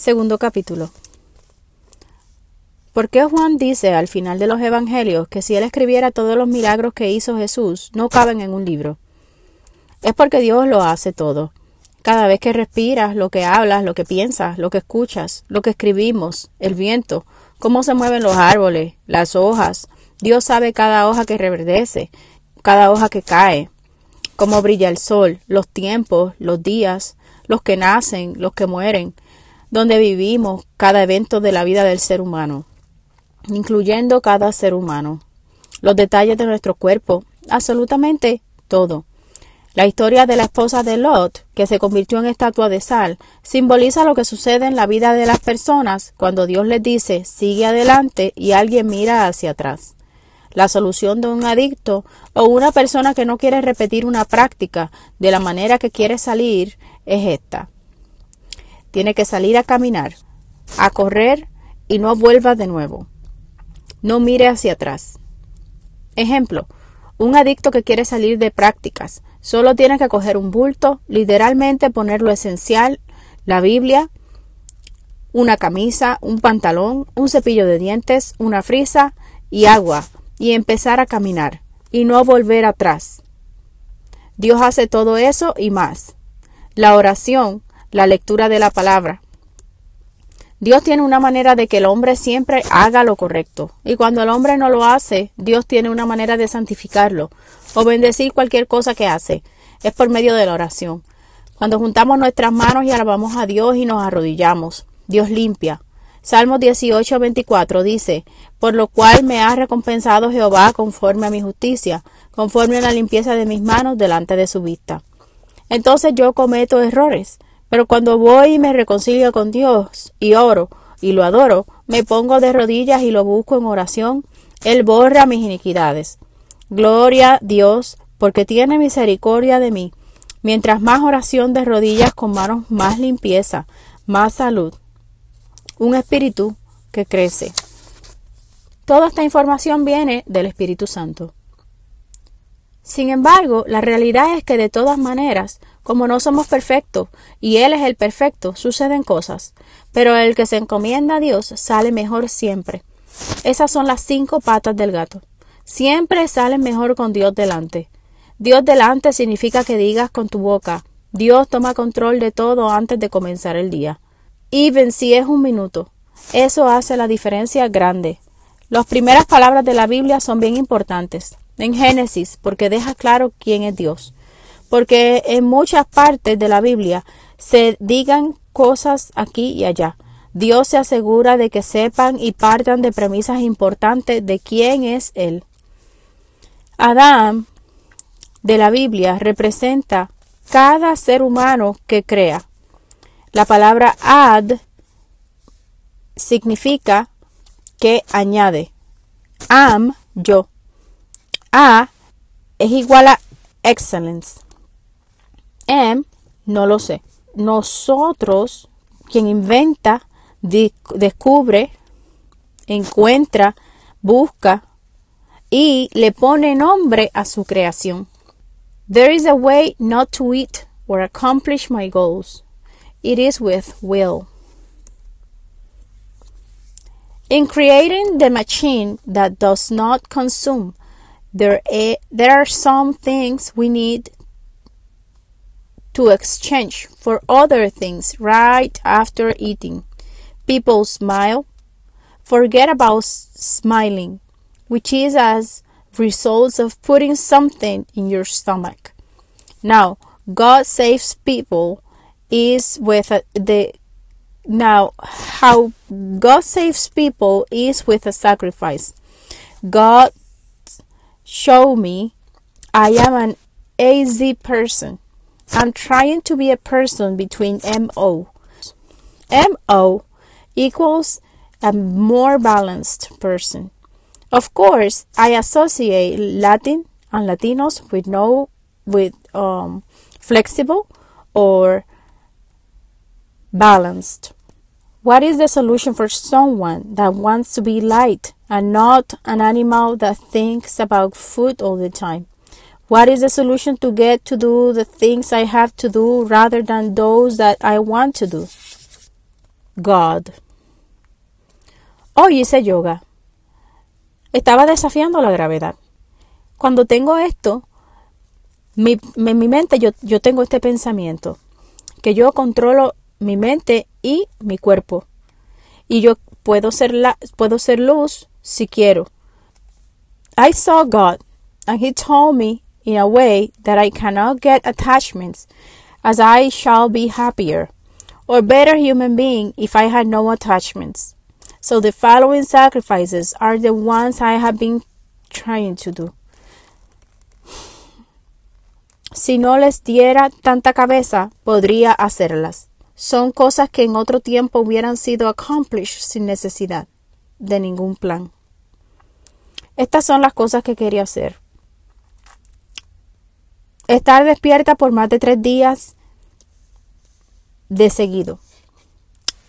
Segundo capítulo. ¿Por qué Juan dice al final de los Evangelios que si él escribiera todos los milagros que hizo Jesús no caben en un libro? Es porque Dios lo hace todo. Cada vez que respiras, lo que hablas, lo que piensas, lo que escuchas, lo que escribimos, el viento, cómo se mueven los árboles, las hojas. Dios sabe cada hoja que reverdece, cada hoja que cae, cómo brilla el sol, los tiempos, los días, los que nacen, los que mueren, donde vivimos, cada evento de la vida del ser humano incluyendo cada ser humano, los detalles de nuestro cuerpo, absolutamente todo. La historia de la esposa de Lot, que se convirtió en estatua de sal, simboliza lo que sucede en la vida de las personas cuando Dios les dice sigue adelante y alguien mira hacia atrás. La solución de un adicto o una persona que no quiere repetir una práctica de la manera que quiere salir es esta. Tiene que salir a caminar, a correr y no vuelva de nuevo. No mire hacia atrás. Ejemplo, un adicto que quiere salir de prácticas solo tiene que coger un bulto, literalmente poner lo esencial, la Biblia, una camisa, un pantalón, un cepillo de dientes, una frisa y agua, y empezar a caminar, y no volver atrás. Dios hace todo eso y más. La oración, la lectura de la palabra, Dios tiene una manera de que el hombre siempre haga lo correcto. Y cuando el hombre no lo hace, Dios tiene una manera de santificarlo o bendecir cualquier cosa que hace. Es por medio de la oración. Cuando juntamos nuestras manos y alabamos a Dios y nos arrodillamos, Dios limpia. Salmos 18, 24 dice, por lo cual me ha recompensado Jehová conforme a mi justicia, conforme a la limpieza de mis manos delante de su vista. Entonces yo cometo errores pero cuando voy y me reconcilio con Dios y oro y lo adoro, me pongo de rodillas y lo busco en oración, Él borra mis iniquidades. Gloria Dios, porque tiene misericordia de mí. Mientras más oración de rodillas con manos, más limpieza, más salud. Un espíritu que crece. Toda esta información viene del Espíritu Santo. Sin embargo, la realidad es que de todas maneras, como no somos perfectos y Él es el perfecto, suceden cosas, pero el que se encomienda a Dios sale mejor siempre. Esas son las cinco patas del gato. Siempre sale mejor con Dios delante. Dios delante significa que digas con tu boca, Dios toma control de todo antes de comenzar el día. Even si es un minuto. Eso hace la diferencia grande. Las primeras palabras de la Biblia son bien importantes en Génesis, porque deja claro quién es Dios. Porque en muchas partes de la Biblia se digan cosas aquí y allá. Dios se asegura de que sepan y partan de premisas importantes de quién es Él. Adán de la Biblia representa cada ser humano que crea. La palabra ad significa que añade. Am, yo. A es igual a excellence. M, no lo sé. Nosotros, quien inventa, descubre, encuentra, busca y le pone nombre a su creación. There is a way not to eat or accomplish my goals. It is with will. In creating the machine that does not consume, there, there are some things we need to exchange for other things right after eating. People smile. Forget about smiling, which is as results of putting something in your stomach. Now, God saves people is with the now how God saves people is with a sacrifice. God show me I am an AZ person. I'm trying to be a person between MO. MO equals a more balanced person. Of course, I associate Latin and Latinos with no with um, flexible or balanced. What is the solution for someone that wants to be light and not an animal that thinks about food all the time? What is the solution to get to do the things I have to do rather than those that I want to do? God. Hoy hice yoga. Estaba desafiando la gravedad. Cuando tengo esto, mi, en mi mente yo, yo tengo este pensamiento, que yo controlo mi mente y mi cuerpo. Y yo puedo ser, la, puedo ser luz si quiero. I saw God, and He told me in a way that I cannot get attachments, as I shall be happier or better human being if I had no attachments. So the following sacrifices are the ones I have been trying to do. Si no les diera tanta cabeza, podría hacerlas. Son cosas que en otro tiempo hubieran sido accomplished sin necesidad de ningún plan. Estas son las cosas que quería hacer. Estar despierta por más de tres días de seguido.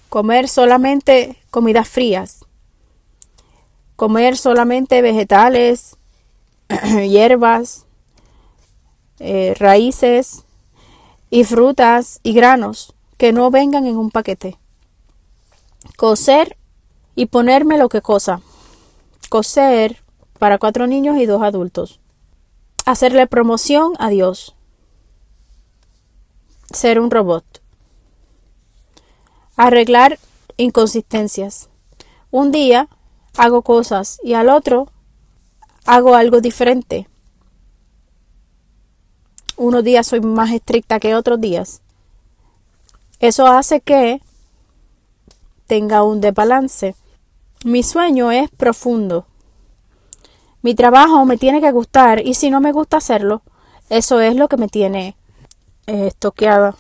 Comer solamente comidas frías. Comer solamente vegetales, hierbas, eh, raíces y frutas y granos que no vengan en un paquete. Coser y ponerme lo que cosa. Coser para cuatro niños y dos adultos. Hacerle promoción a Dios. Ser un robot. Arreglar inconsistencias. Un día hago cosas y al otro hago algo diferente unos días soy más estricta que otros días, eso hace que tenga un desbalance. Mi sueño es profundo. Mi trabajo me tiene que gustar y si no me gusta hacerlo, eso es lo que me tiene eh, estoqueada.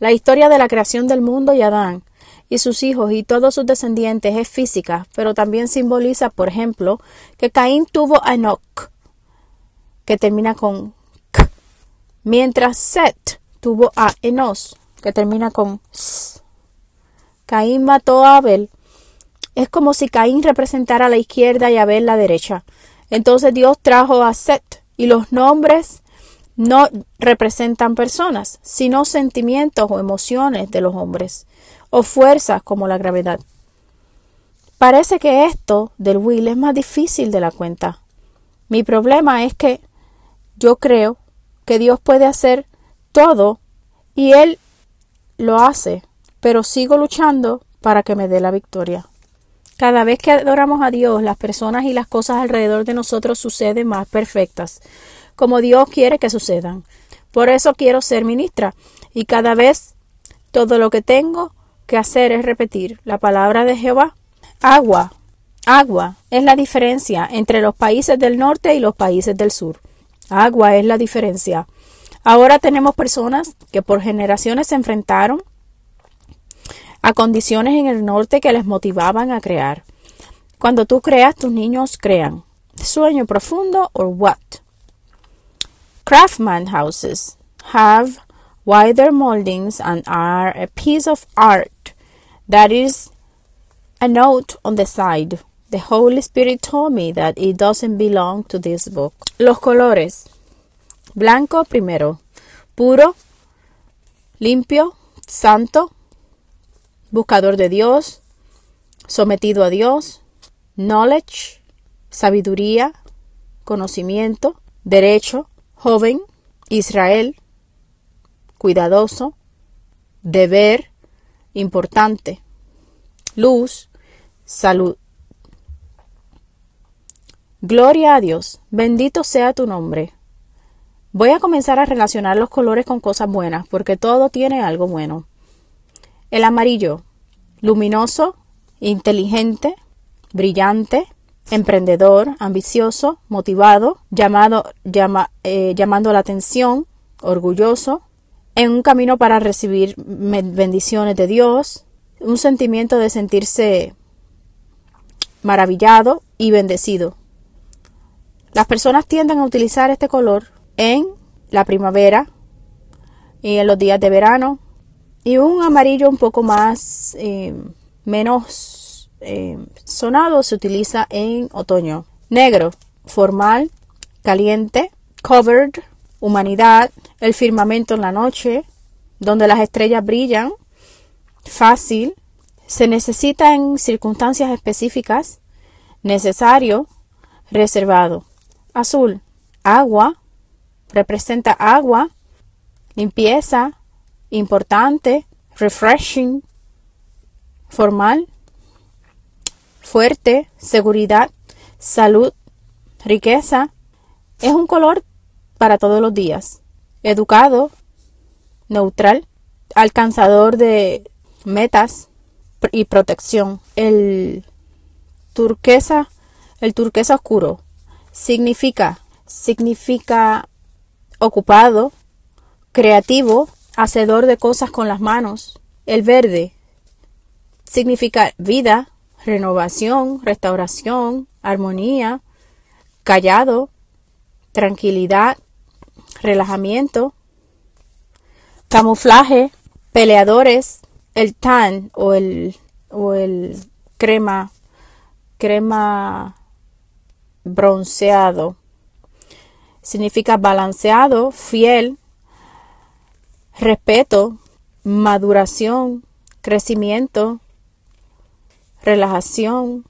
La historia de la creación del mundo y Adán y sus hijos y todos sus descendientes es física, pero también simboliza, por ejemplo, que Caín tuvo a Enoch, que termina con Mientras Set tuvo a Enos, que termina con S. Caín mató a Abel. Es como si Caín representara a la izquierda y Abel la derecha. Entonces Dios trajo a Set y los nombres no representan personas, sino sentimientos o emociones de los hombres, o fuerzas como la gravedad. Parece que esto del will es más difícil de la cuenta. Mi problema es que yo creo que Dios puede hacer todo y Él lo hace, pero sigo luchando para que me dé la victoria. Cada vez que adoramos a Dios, las personas y las cosas alrededor de nosotros suceden más perfectas, como Dios quiere que sucedan. Por eso quiero ser ministra y cada vez todo lo que tengo que hacer es repetir la palabra de Jehová. Agua, agua es la diferencia entre los países del norte y los países del sur. Agua es la diferencia. Ahora tenemos personas que por generaciones se enfrentaron a condiciones en el norte que les motivaban a crear. Cuando tú creas, tus niños crean. Sueño profundo or what? Craftsman houses have wider moldings and are a piece of art that is a note on the side. The Holy Spirit told me that it doesn't belong to this book. Los colores. Blanco primero. Puro, limpio, santo, buscador de Dios, sometido a Dios, knowledge, sabiduría, conocimiento, derecho, joven, Israel, cuidadoso, deber, importante, luz, salud. Gloria a Dios, bendito sea tu nombre. Voy a comenzar a relacionar los colores con cosas buenas, porque todo tiene algo bueno. El amarillo, luminoso, inteligente, brillante, emprendedor, ambicioso, motivado, llamado, eh, llamando la atención, orgulloso, en un camino para recibir bendiciones de Dios, un sentimiento de sentirse maravillado y bendecido. Las personas tienden a utilizar este color en la primavera y en los días de verano y un amarillo un poco más eh, menos eh, sonado se utiliza en otoño. Negro, formal, caliente, covered, humanidad, el firmamento en la noche, donde las estrellas brillan, fácil, se necesita en circunstancias específicas, necesario, reservado. Azul, agua, representa agua, limpieza, importante, refreshing, formal, fuerte, seguridad, salud, riqueza. Es un color para todos los días. Educado, neutral, alcanzador de metas y protección. El turquesa, el turquesa oscuro significa significa ocupado, creativo, hacedor de cosas con las manos. El verde significa vida, renovación, restauración, armonía, callado, tranquilidad, relajamiento, camuflaje, peleadores, el tan o el, o el crema, crema bronceado. Significa balanceado, fiel, respeto, maduración, crecimiento, relajación,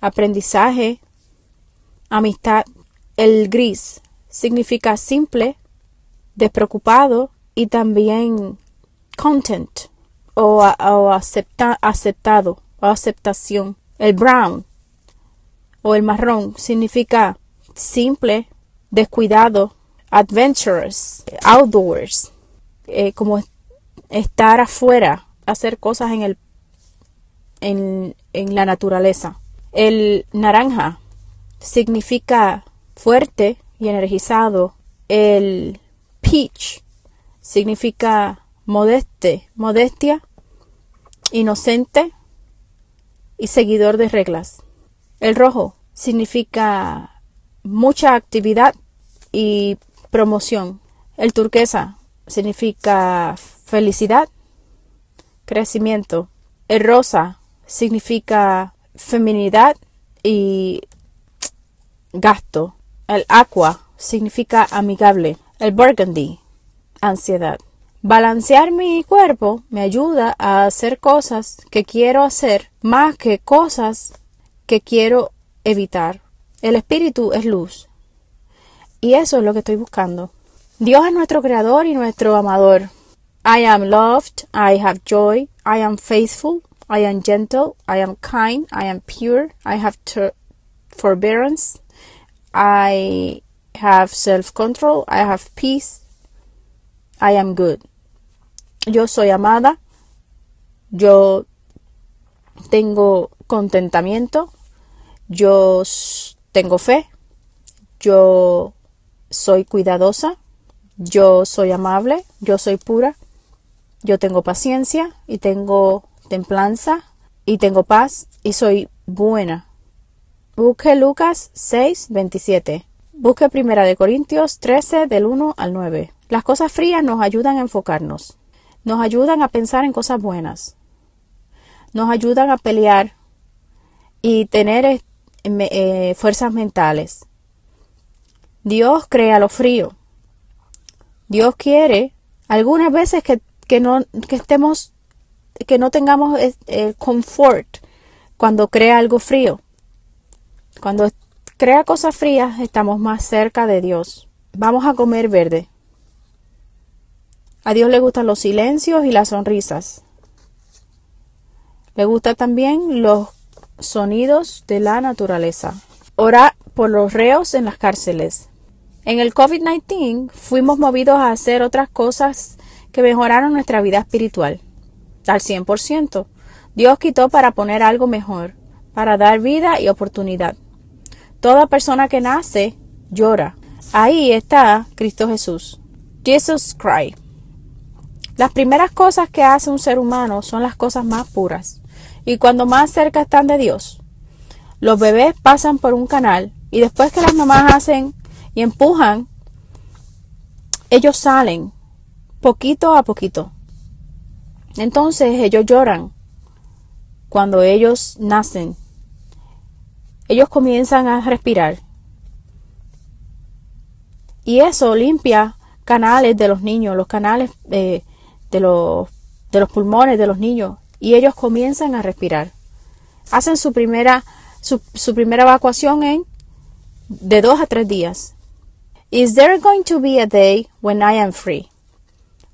aprendizaje, amistad. El gris significa simple, despreocupado y también content o, aceptado o aceptación. El brown o el marrón significa simple, descuidado, adventurous, outdoors, eh, como estar afuera, hacer cosas en el en, en la naturaleza. El naranja significa fuerte y energizado. El peach significa modestia, inocente y seguidor de reglas. El rojo significa mucha actividad y promoción. El turquesa significa felicidad, crecimiento. El rosa significa feminidad y gasto. El aqua significa amigable. El burgundy, ansiedad. Balancear mi cuerpo me ayuda a hacer cosas que quiero hacer más que cosas que quiero evitar. El espíritu es luz. Y eso es lo que estoy buscando. Dios es nuestro creador y nuestro amador. I am loved, I have joy, I am faithful, I am gentle, I am kind, I am pure, I have forbearance, I have self-control, I have peace, I am good. Yo soy amada, yo tengo contentamiento, yo tengo fe, yo soy cuidadosa, yo soy amable, yo soy pura, yo tengo paciencia y tengo templanza y tengo paz y soy buena. Busque Lucas 6, 27. Busque Primera de Corintios 13 del 1 al 9. Las cosas frías nos ayudan a enfocarnos, nos ayudan a pensar en cosas buenas, nos ayudan a pelear y tener eh, eh, fuerzas mentales. Dios crea lo frío. Dios quiere algunas veces que, que no que estemos que no tengamos el confort cuando crea algo frío. Cuando crea cosas frías, estamos más cerca de Dios. Vamos a comer verde. A Dios le gustan los silencios y las sonrisas. Le gustan también los sonidos de la naturaleza. Ora por los reos en las cárceles. En el COVID-19 fuimos movidos a hacer otras cosas que mejoraron nuestra vida espiritual al 100%. Dios quitó para poner algo mejor, para dar vida y oportunidad. Toda persona que nace llora. Ahí está Cristo Jesús. Jesus Christ. Las primeras cosas que hace un ser humano son las cosas más puras. Y cuando más cerca están de Dios, los bebés pasan por un canal y después que las mamás hacen y empujan, ellos salen poquito a poquito. Entonces ellos lloran cuando ellos nacen. Ellos comienzan a respirar. Y eso limpia canales de los niños, los canales de, de los de los pulmones de los niños y ellos comienzan a respirar. Hacen su primera, su, su primera evacuación en de dos a tres días. Is there going to be a day when I am free?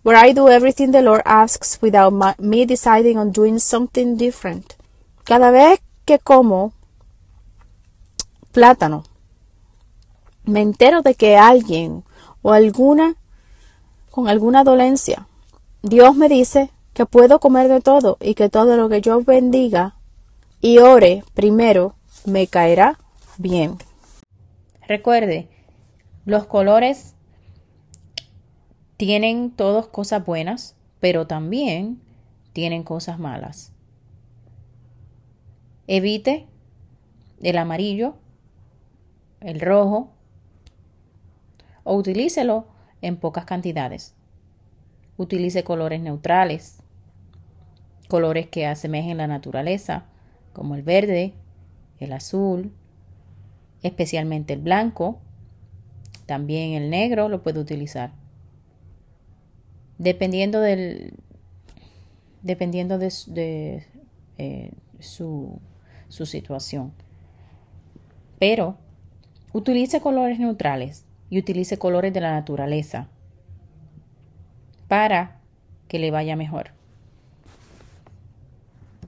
Where I do everything the Lord asks without me deciding on doing something different. Cada vez que como plátano, me entero de que alguien o alguna con alguna dolencia, Dios me dice que puedo comer de todo y que todo lo que yo bendiga y ore primero me caerá bien. Recuerde, los colores tienen todos cosas buenas, pero también tienen cosas malas. Evite el amarillo, el rojo, o utilícelo en pocas cantidades. Utilice colores neutrales, colores que asemejen la naturaleza, como el verde, el azul, especialmente el blanco, también el negro lo puede utilizar. Dependiendo del dependiendo de, eh, su, su situación. Pero utilice colores neutrales y utilice colores de la naturaleza para que le vaya mejor.